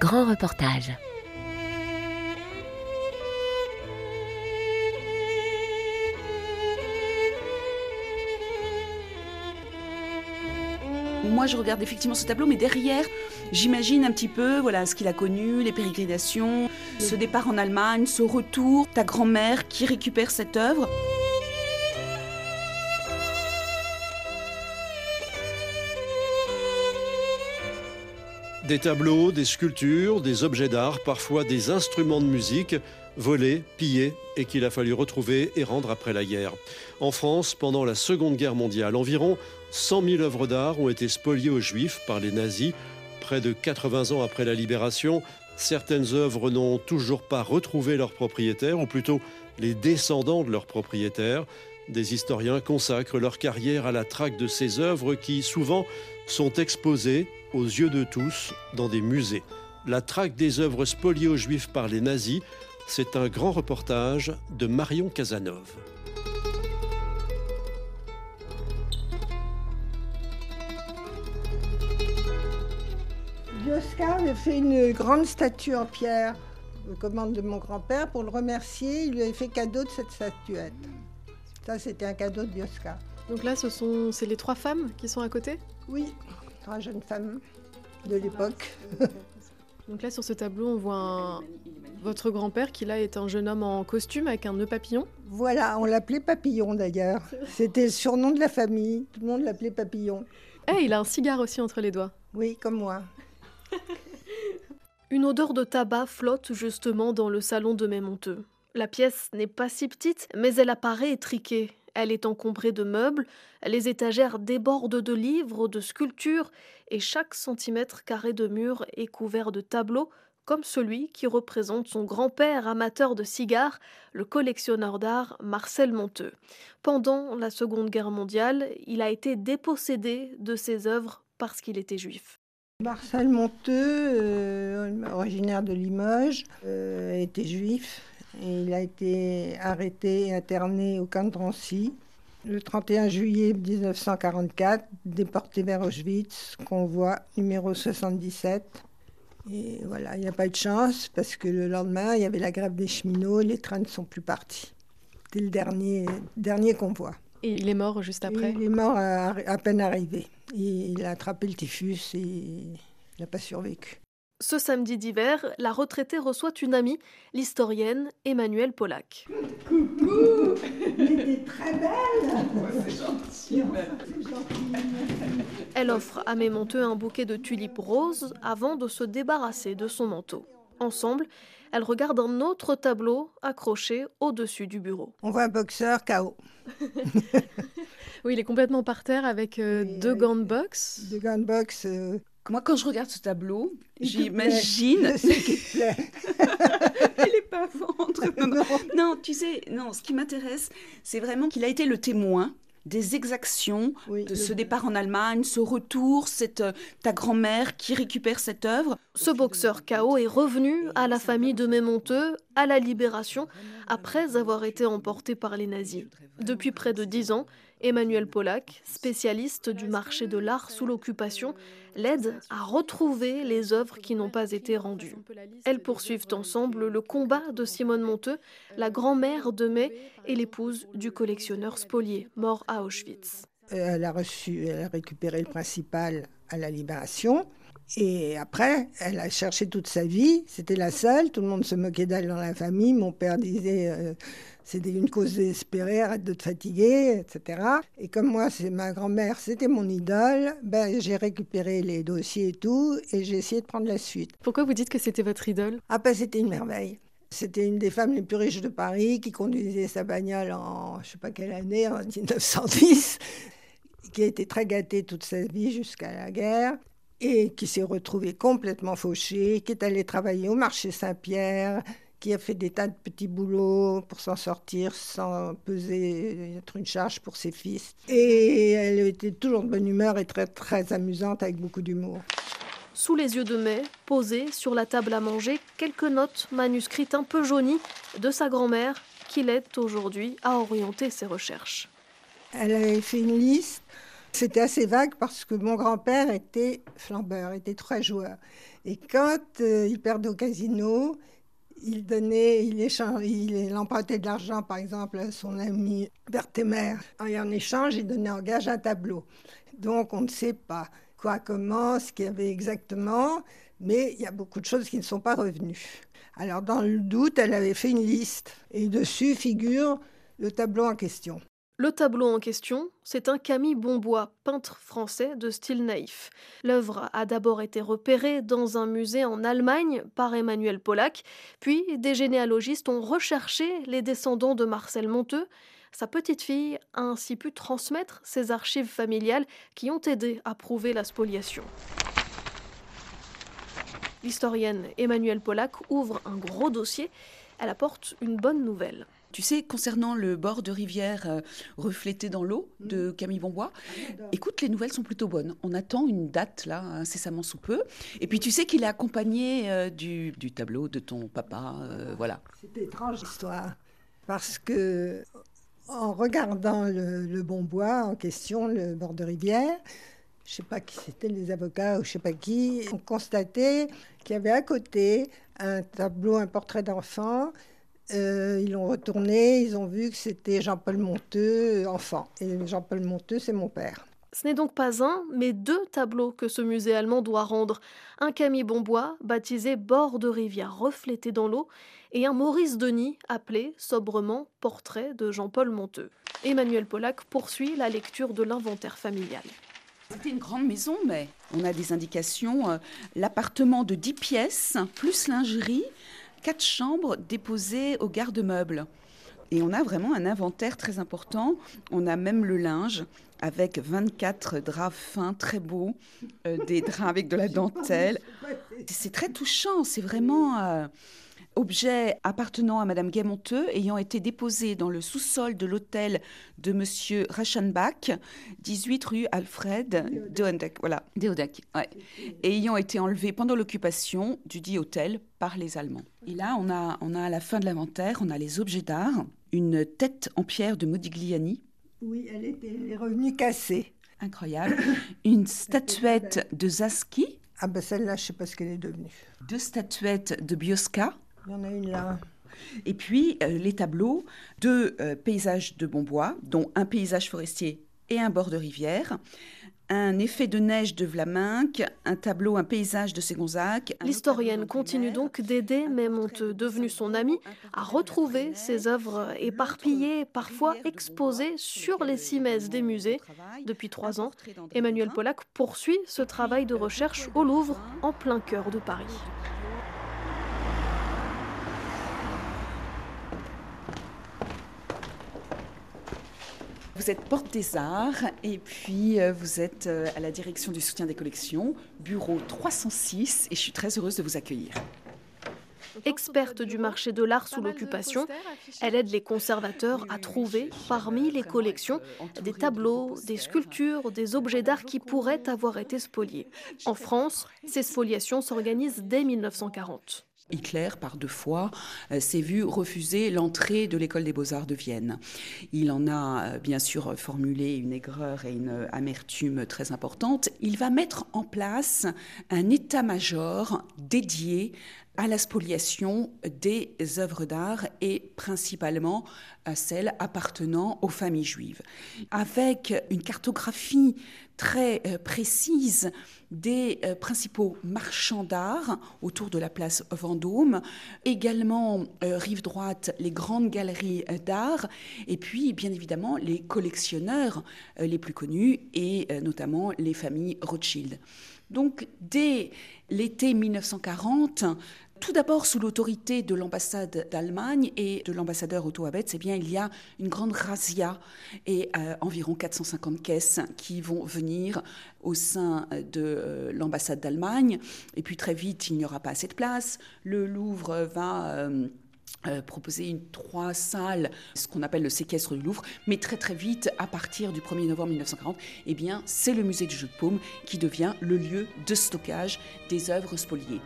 Grand reportage. Moi, je regarde effectivement ce tableau, mais derrière, j'imagine un petit peu voilà, ce qu'il a connu, les pérégrinations, ce départ en Allemagne, ce retour, ta grand-mère qui récupère cette œuvre. Des tableaux, des sculptures, des objets d'art, parfois des instruments de musique, volés, pillés et qu'il a fallu retrouver et rendre après la guerre. En France, pendant la Seconde Guerre mondiale, environ 100 000 œuvres d'art ont été spoliées aux Juifs par les nazis. Près de 80 ans après la libération, certaines œuvres n'ont toujours pas retrouvé leurs propriétaires, ou plutôt les descendants de leurs propriétaires. Des historiens consacrent leur carrière à la traque de ces œuvres qui, souvent, sont exposées aux yeux de tous dans des musées. La traque des œuvres spoliées aux Juifs par les nazis, c'est un grand reportage de Marion Casanov. Biosca avait fait une grande statue en pierre aux commandes de mon grand-père. Pour le remercier, il lui avait fait cadeau de cette statuette. Ça, c'était un cadeau de Biosca. Donc là, ce sont c'est les trois femmes qui sont à côté? Oui, trois jeunes femmes de l'époque. Donc là, sur ce tableau, on voit un- votre grand-père qui là est un jeune homme en costume avec un nœud papillon. Voilà, on l'appelait Papillon d'ailleurs. C'était le surnom de la famille. Tout le monde l'appelait Papillon. Eh, il a un cigare aussi entre les doigts. Oui, comme moi. Une odeur de tabac flotte justement dans le salon de Mémonteux. La pièce n'est pas si petite, mais elle apparaît étriquée. Elle est encombrée de meubles, les étagères débordent de livres, de sculptures, et chaque centimètre carré de mur est couvert de tableaux, comme celui qui représente son grand-père amateur de cigares, le collectionneur d'art Marcel Monteux. Pendant la Seconde Guerre mondiale, il a été dépossédé de ses œuvres parce qu'il était juif. Marcel Monteux, euh, originaire de Limoges, euh, était juif. Et il a été arrêté et interné au camp de Drancy. Le 31 juillet 1944, déporté vers Auschwitz, convoi numéro 77. Et voilà, il n'y a pas eu de chance parce que le lendemain, il y avait la grève des cheminots, les trains ne sont plus partis. C'était le dernier, dernier convoi. Et il est mort juste après? Il est mort à, à peine arrivé. Il, il a attrapé le typhus et il n'a pas survécu. Ce samedi d'hiver, la retraitée reçoit une amie, l'historienne Emmanuelle Pollack. Coucou Elle était très belle Elle offre à Mémonteux un bouquet de tulipes roses avant de se débarrasser de son manteau. Ensemble, elles regardent un autre tableau accroché au-dessus du bureau. On voit un boxeur KO. Oui, il est complètement par terre avec euh, deux gants de boxe. De gun box. euh, Moi, quand je regarde ce tableau, il j'imagine. plaît. C'est qui te plaît. Elle est pas ventre. Non, non. Non, tu sais, non, ce qui m'intéresse, c'est vraiment qu'il a été le témoin des exactions Oui, de le- ce départ en Allemagne, ce retour, cette, euh, ta grand-mère qui récupère cette œuvre. Ce boxeur KO est revenu à la famille de Mémonteux à la libération après avoir été emporté par les nazis. Depuis près de dix ans, Emmanuel Pollack, spécialiste du marché de l'art sous l'occupation, l'aide à retrouver les œuvres qui n'ont pas été rendues. Elles poursuivent ensemble le combat de Simone Monteux, la grand-mère de Mai et l'épouse du collectionneur spolié, mort à Auschwitz. Reçu, elle a récupéré le principal à la libération. Et après, elle a cherché toute sa vie. C'était la seule. Tout le monde se moquait d'elle dans la famille. Mon père disait euh, c'était une cause désespérée, arrête de te fatiguer, etc. Et comme moi, c'est ma grand-mère, c'était mon idole, ben, j'ai récupéré les dossiers et tout. Et j'ai essayé de prendre la suite. Pourquoi vous dites que c'était votre idole? Après, c'était une merveille. C'était une des femmes les plus riches de Paris qui conduisait sa bagnole en, je sais pas quelle année, en 1910, qui a été très gâtée toute sa vie jusqu'à la guerre et qui s'est retrouvée complètement fauchée, qui est allée travailler au marché Saint-Pierre, qui a fait des tas de petits boulots pour s'en sortir sans peser, être une charge pour ses fils. Et elle était toujours de bonne humeur et très, très amusante avec beaucoup d'humour. Sous les yeux de Mai, posées sur la table à manger, quelques notes manuscrites un peu jaunies de sa grand-mère qui l'aide aujourd'hui à orienter ses recherches. Elle avait fait une liste C'était assez vague parce que mon grand-père était flambeur, était très joueur. Et quand euh, il perdait au casino, il donnait, il, il empruntait de l'argent, par exemple, à son ami Berthémer. Et en échange, il donnait en gage un tableau. Donc, on ne sait pas quoi, comment, ce qu'il y avait exactement, mais il y a beaucoup de choses qui ne sont pas revenues. Alors, dans le doute, elle avait fait une liste, et dessus figure le tableau en question. Le tableau en question, c'est un Camille Bonbois, peintre français de style naïf. L'œuvre a d'abord été repérée dans un musée en Allemagne par Emmanuel Pollack, puis des généalogistes ont recherché les descendants de Marcel Monteux. Sa petite fille a ainsi pu transmettre ses archives familiales qui ont aidé à prouver la spoliation. L'historienne Emmanuel Pollack ouvre un gros dossier. Elle apporte une bonne nouvelle. Tu sais, concernant le bord de rivière euh, reflété dans l'eau de mm. Camille Bonbois, écoute, les nouvelles sont plutôt bonnes. On attend une date, là, incessamment sous peu. Et puis tu sais qu'il est accompagné euh, du, tableau de ton papa. Euh, voilà. C'est étrange l'histoire. Parce que, en regardant le, le Bonbois en question, le bord de rivière, je ne sais pas qui c'était, les avocats ou je ne sais pas qui, ont constaté qu'il y avait à côté un tableau, un portrait d'enfant euh, ils l'ont retourné, ils ont vu que c'était Jean-Paul Monteux, enfant. Et Jean-Paul Monteux, c'est mon père. Ce n'est donc pas un, mais deux tableaux que ce musée allemand doit rendre. Un Camille Bonbois, baptisé Bord de rivière reflété dans l'eau, et un Maurice Denis, appelé sobrement Portrait de Jean-Paul Monteux. Emmanuel Pollack poursuit la lecture de l'inventaire familial. C'était une grande maison, mais on a des indications. Euh, l'appartement de 10 pièces, plus lingerie, quatre chambres déposées au garde-meubles. Et on a vraiment un inventaire très important. On a même le linge avec 24 draps fins très beaux, euh, des draps avec de la dentelle. C'est très touchant, c'est vraiment... Euh, objet appartenant à Madame Guémonteux ayant été déposé dans le sous-sol de l'hôtel de Monsieur Rachenbach, 18 rue Alfred Deodek, voilà, Deodek, et ayant été enlevé pendant l'occupation du dit hôtel par les Allemands. Et là, on a, on a à la fin de l'inventaire, on a les objets d'art, une tête en pierre de Modigliani. Oui, elle était revenue cassée. Incroyable. Une statuette de Zaski. Ah ben celle-là, je ne sais pas ce qu'elle est devenue. Deux statuettes de Biosca. Il y en a une là. Et puis euh, les tableaux de euh, paysages de Bonbois, dont un paysage forestier et un bord de rivière, un effet de neige de Vlaminck, un tableau, un paysage de Ségonzac. L'historienne continue donc d'aider Mémonteux, devenu son ami, à retrouver ses œuvres éparpillées, parfois exposées sur les cimaises des musées. Depuis trois ans, Emmanuel Pollack poursuit ce travail de recherche au Louvre, en plein cœur de Paris. Vous êtes porte des arts et puis euh, vous êtes euh, à la direction du soutien des collections, bureau 306, et je suis très heureuse de vous accueillir. Experte du marché de l'art sous l'occupation, elle aide les conservateurs à trouver, parmi les collections, des tableaux, des sculptures, des objets d'art qui pourraient avoir été spoliés. En France, ces spoliations s'organisent dès 1940. Hitler, par deux fois, euh, s'est vu refuser l'entrée de l'école des beaux-arts de Vienne. Il en a euh, bien sûr formulé une aigreur et une amertume très importante. Il va mettre en place un état-major dédié à la spoliation des œuvres d'art et principalement à celles appartenant aux familles juives, avec une cartographie très euh, précise des euh, principaux marchands d'art autour de la place Vendôme, également euh, rive droite les grandes galeries d'art, et puis bien évidemment les collectionneurs les plus connus, et notamment les familles Rothschild. Donc dès l'été 1940, tout d'abord, sous l'autorité de l'ambassade d'Allemagne et de l'ambassadeur Otto Abetz, eh bien, il y a une grande razzia et euh, environ 450 caisses qui vont venir au sein de euh, l'ambassade d'Allemagne. Et puis très vite, il n'y aura pas assez de place. Le Louvre va... Euh, proposer une trois salles, ce qu'on appelle le séquestre du Louvre, mais très très vite, à partir du 1er novembre 1940, eh c'est le musée du jeu de paume qui devient le lieu de stockage des œuvres spoliées.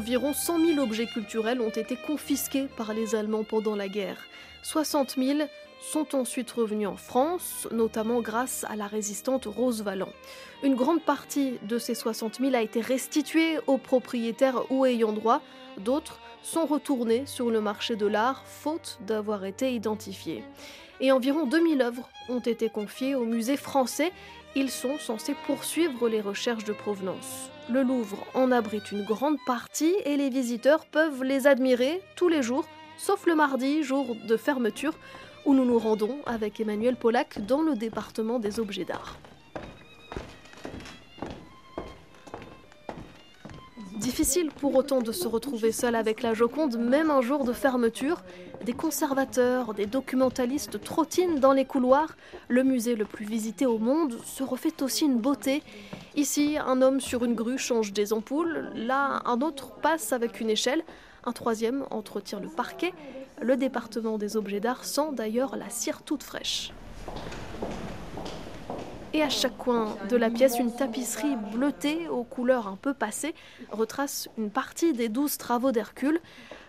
Environ 100 000 objets culturels ont été confisqués par les Allemands pendant la guerre. 60 000 sont ensuite revenus en France, notamment grâce à la résistante Rose Valland. Une grande partie de ces 60 000 a été restituée aux propriétaires ou ayants droit, d'autres sont retournés sur le marché de l'art faute d'avoir été identifiés. Et environ 2000 œuvres ont été confiées au musée français. Ils sont censés poursuivre les recherches de provenance. Le Louvre en abrite une grande partie et les visiteurs peuvent les admirer tous les jours, sauf le mardi, jour de fermeture, où nous nous rendons avec Emmanuel Pollack dans le département des objets d'art. Difficile pour autant de se retrouver seul avec la Joconde, même un jour de fermeture. Des conservateurs, des documentalistes trottinent dans les couloirs. Le musée le plus visité au monde se refait aussi une beauté. Ici, un homme sur une grue change des ampoules. Là, un autre passe avec une échelle. Un troisième entretient le parquet. Le département des objets d'art sent d'ailleurs la cire toute fraîche. Et à chaque coin de la pièce, une tapisserie bleutée aux couleurs un peu passées retrace une partie des douze travaux d'Hercule.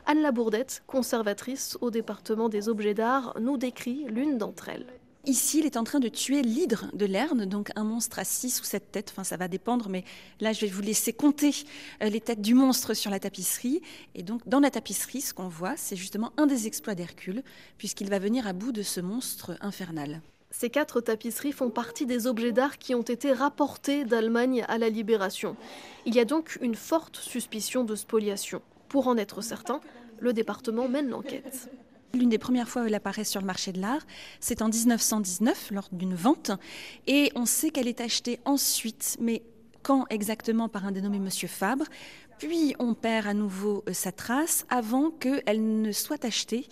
Anne Labourdette, conservatrice au département des objets d'art, nous décrit l'une d'entre elles. Ici, il est en train de tuer l'hydre de Lerne, donc un monstre à six ou sept têtes, enfin ça va dépendre, mais là je vais vous laisser compter euh, les têtes du monstre sur la tapisserie. Et donc dans la tapisserie, ce qu'on voit, c'est justement un des exploits d'Hercule, puisqu'il va venir à bout de ce monstre infernal. Ces quatre tapisseries font partie des objets d'art qui ont été rapportés d'Allemagne à la Libération. Il y a donc une forte suspicion de spoliation. Pour en être certain, le département mène l'enquête. L'une des premières fois où elle apparaît sur le marché de l'art, c'est en 1919, lors d'une vente, et on sait qu'elle est achetée ensuite, mais quand exactement par un dénommé Monsieur Fabre, puis on perd à nouveau euh, sa trace avant qu'elle ne soit achetée.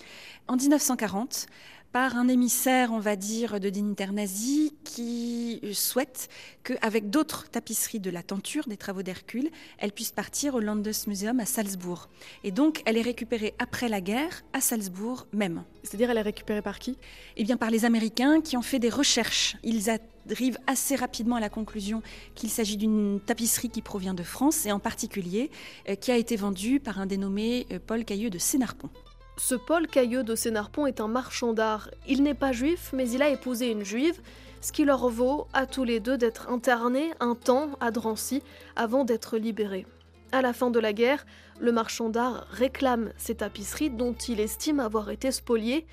En 1940 par un émissaire, on va dire, de dignitaires nazis qui souhaite qu'avec d'autres tapisseries de la tenture des travaux d'Hercule, elle puisse partir au Landesmuseum à Salzbourg. Et donc, elle est récupérée après la guerre à Salzbourg même. C'est-à-dire, elle est récupérée par qui? Eh bien, par les Américains qui ont fait des recherches. Ils arrivent assez rapidement à la conclusion qu'il s'agit d'une tapisserie qui provient de France et en particulier euh, qui a été vendue par un dénommé euh, Paul Cailleux de Sénarpon. Ce Paul Cailleux de Sénarpon est un marchand d'art. Il n'est pas juif, mais il a épousé une juive, ce qui leur vaut à tous les deux d'être internés un temps à Drancy avant d'être libérés. À la fin de la guerre, le marchand d'art réclame ces tapisseries dont il estime avoir été spoliées.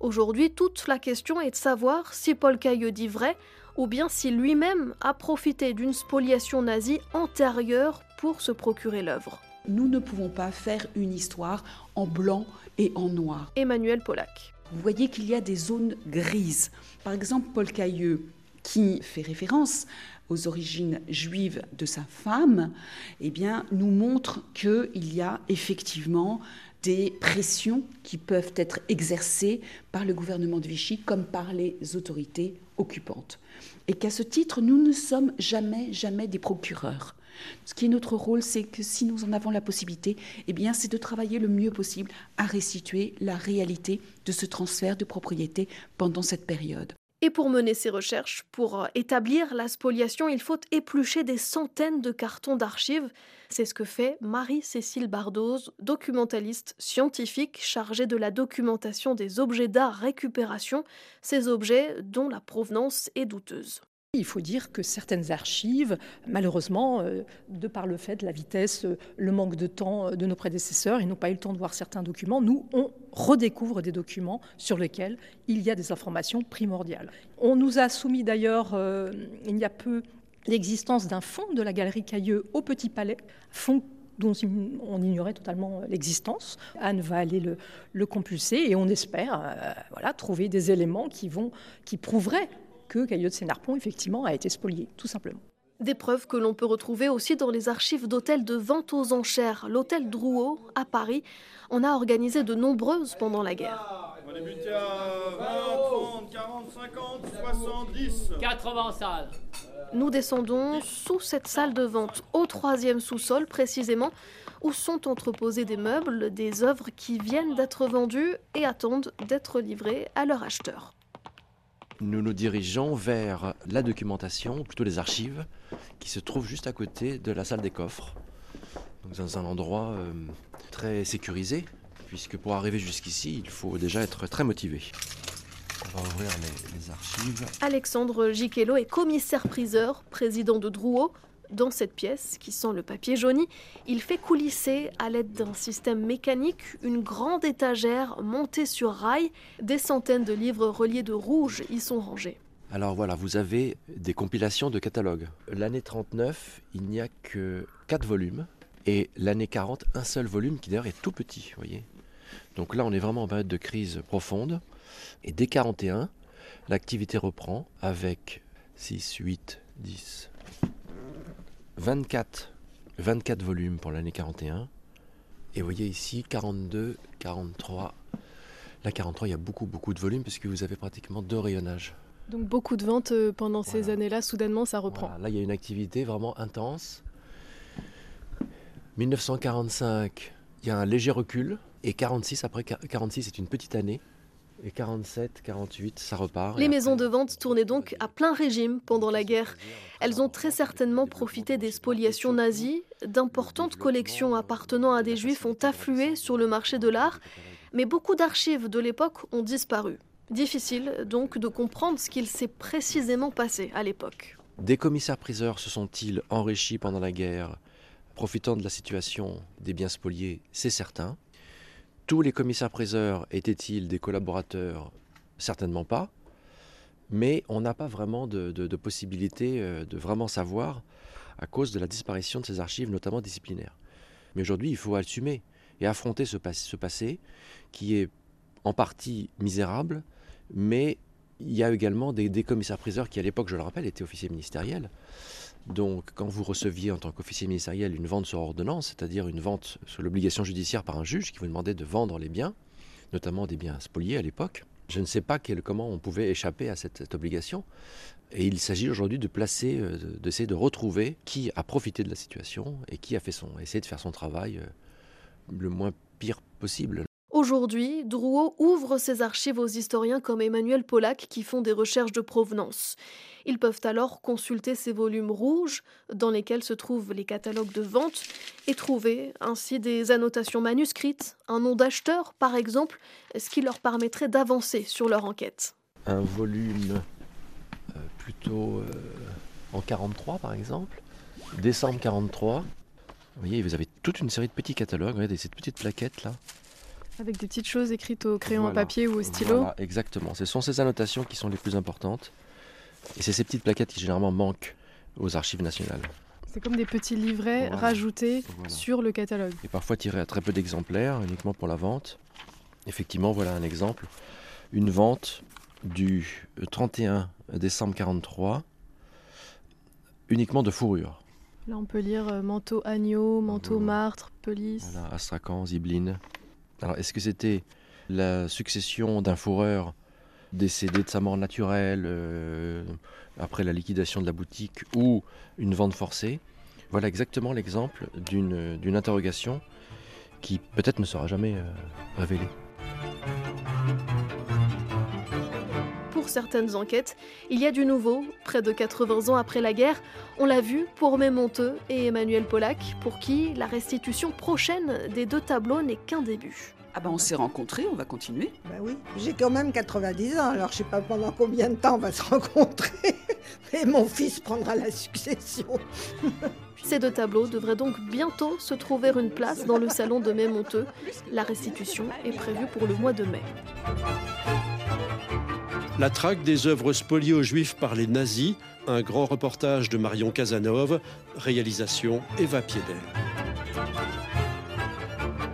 Aujourd'hui, toute la question est de savoir si Paul Cailleux dit vrai ou bien si lui-même a profité d'une spoliation nazie antérieure pour se procurer l'œuvre. Nous ne pouvons pas faire une histoire en blanc et en noir. Emmanuel Pollack. Vous voyez qu'il y a des zones grises. Par exemple, Paul Cailleux, qui fait référence aux origines juives de sa femme, eh bien, nous montre qu'il y a effectivement des pressions qui peuvent être exercées par le gouvernement de Vichy comme par les autorités occupantes. Et qu'à ce titre, nous ne sommes jamais, jamais des procureurs. Ce qui est notre rôle, c'est que si nous en avons la possibilité, eh c'est de travailler le mieux possible à restituer la réalité de ce transfert de propriété pendant cette période. Et pour mener ces recherches, pour établir la spoliation, il faut éplucher des centaines de cartons d'archives. C'est ce que fait Marie-Cécile Bardoz, documentaliste scientifique chargée de la documentation des objets d'art récupération, ces objets dont la provenance est douteuse. Il faut dire que certaines archives, malheureusement, euh, de par le fait de la vitesse, euh, le manque de temps euh, de nos prédécesseurs, ils n'ont pas eu le temps de voir certains documents. Nous, on redécouvre des documents sur lesquels il y a des informations primordiales. On nous a soumis d'ailleurs, il y a peu, l'existence d'un fonds de la galerie Cailleux au Petit Palais, fonds dont on ignorait totalement l'existence. Anne va aller le, compulser et on espère voilà, trouver des éléments qui, vont, qui prouveraient que Caillot de Sénarpon, effectivement, a été spolié, tout simplement. Des preuves que l'on peut retrouver aussi dans les archives d'hôtels de vente aux enchères. L'hôtel Drouot, à Paris, en a organisé de nombreuses pendant la guerre. On est buté à 20, 30, 40, 50, 70. 80 salles. Nous descendons sous cette salle de vente, au troisième sous-sol précisément, où sont entreposés des meubles, des œuvres qui viennent d'être vendues et attendent d'être livrées à leur acheteur nous nous dirigeons vers la documentation, plutôt les archives, qui se trouvent juste à côté de la salle des coffres. dans un endroit euh, très sécurisé, puisque pour arriver jusqu'ici, il faut déjà être très motivé. On va ouvrir les, les archives. Alexandre Giquello est commissaire-priseur, président de Drouot. Dans cette pièce, qui sent le papier jauni, il fait coulisser, à l'aide d'un système mécanique, une grande étagère montée sur rail. Des centaines de livres reliés de rouge y sont rangés. Alors voilà, vous avez des compilations de catalogues. L'année 39, il n'y a que 4 volumes. Et l'année 40, un seul volume qui d'ailleurs est tout petit, voyez. Donc là, on est vraiment en période de crise profonde. Et dès 41, l'activité reprend avec 6, 8, 10, 24, 24 volumes pour l'année 41. Et vous voyez ici 42, 43. Là, 43, il y a beaucoup, beaucoup de volumes puisque vous avez pratiquement deux rayonnages. Donc beaucoup de ventes euh, pendant ces années-là, soudainement ça reprend. Voilà, là, il y a une activité vraiment intense. 1945, il y a un léger recul. Et 46, après 46, c'est une petite année. Et 47, 48, ça repart. Les maisons après- de vente tournaient donc à plein régime pendant la guerre. Elles ont très certainement profité des spoliations nazies. D'importantes collections appartenant à des juifs ont afflué sur le marché de l'art, mais beaucoup d'archives de l'époque ont disparu. Difficile donc de comprendre ce qu'il s'est précisément passé à l'époque. Des commissaires-priseurs se sont-ils enrichis pendant la guerre, profitant de la situation des biens spoliés C'est certain. Tous les commissaires-priseurs étaient-ils des collaborateurs? Certainement pas. Mais on n'a pas vraiment de, possibilité euh, de vraiment savoir à cause de la disparition de ces archives, notamment disciplinaires. Mais aujourd'hui, il faut assumer et affronter ce, pas- ce passé qui est en partie misérable, mais il y a également des commissaires-priseurs qui, à l'époque, je le rappelle, étaient officiers ministériels. Donc, quand vous receviez en tant qu'officier ministériel une vente sur ordonnance, c'est-à-dire une vente sur l'obligation judiciaire par un juge qui vous demandait de vendre les biens, notamment des biens spoliés à l'époque, je ne sais pas comment on pouvait échapper à cette, obligation. Et il s'agit aujourd'hui de placer, euh, de- d'essayer de retrouver qui a profité de la situation et qui a fait son, essayé de faire son travail euh, le moins pire possible. Aujourd'hui, Drouot ouvre ses archives aux historiens comme Emmanuel Pollack qui font des recherches de provenance. Ils peuvent alors consulter ces volumes rouges dans lesquels se trouvent les catalogues de vente et trouver ainsi des annotations manuscrites, un nom d'acheteur par exemple, ce qui leur permettrait d'avancer sur leur enquête. un volume euh, plutôt euh, en 43 par exemple, décembre 43. Vous voyez, vous avez toute une série de petits catalogues, regardez cette petite plaquette là. Avec des petites choses écrites au crayon Voilà. à papier ou au stylo. Voilà, exactement. Ce sont ces annotations qui sont les plus importantes. Et c'est ces petites plaquettes qui généralement manquent aux archives nationales. C'est comme des petits livrets Voilà. rajoutés sur le catalogue. Et parfois tirés à très peu d'exemplaires, uniquement pour la vente. Effectivement, voilà un exemple. Une vente du 31 décembre 43, uniquement de fourrure. Là, on peut lire euh, manteau agneau, manteau Voilà. martre, police. Voilà, Astrakhan, Zibline. Alors, est-ce que c'était la succession d'un fourreur décédé de sa mort naturelle euh, après la liquidation de la boutique ou une vente forcée? Voilà exactement l'exemple d'une interrogation qui peut-être ne sera jamais euh, révélée. Certaines enquêtes, il y a du nouveau, près de 80 ans après la guerre. On l'a vu pour Mémonteux et Emmanuel Pollack, pour qui la restitution prochaine des deux tableaux n'est qu'un début. Ah ben on s'est rencontrés, on va continuer. Ben oui, j'ai quand même 90 ans, alors je sais pas pendant combien de temps on va se rencontrer. Et mon fils prendra la succession. Ces deux tableaux devraient donc bientôt se trouver une place dans le salon de Mémonteux. La restitution est prévue pour le mois de mai. La traque des œuvres spoliées aux Juifs par les nazis, un grand reportage de Marion Casanov, réalisation Eva Piedel.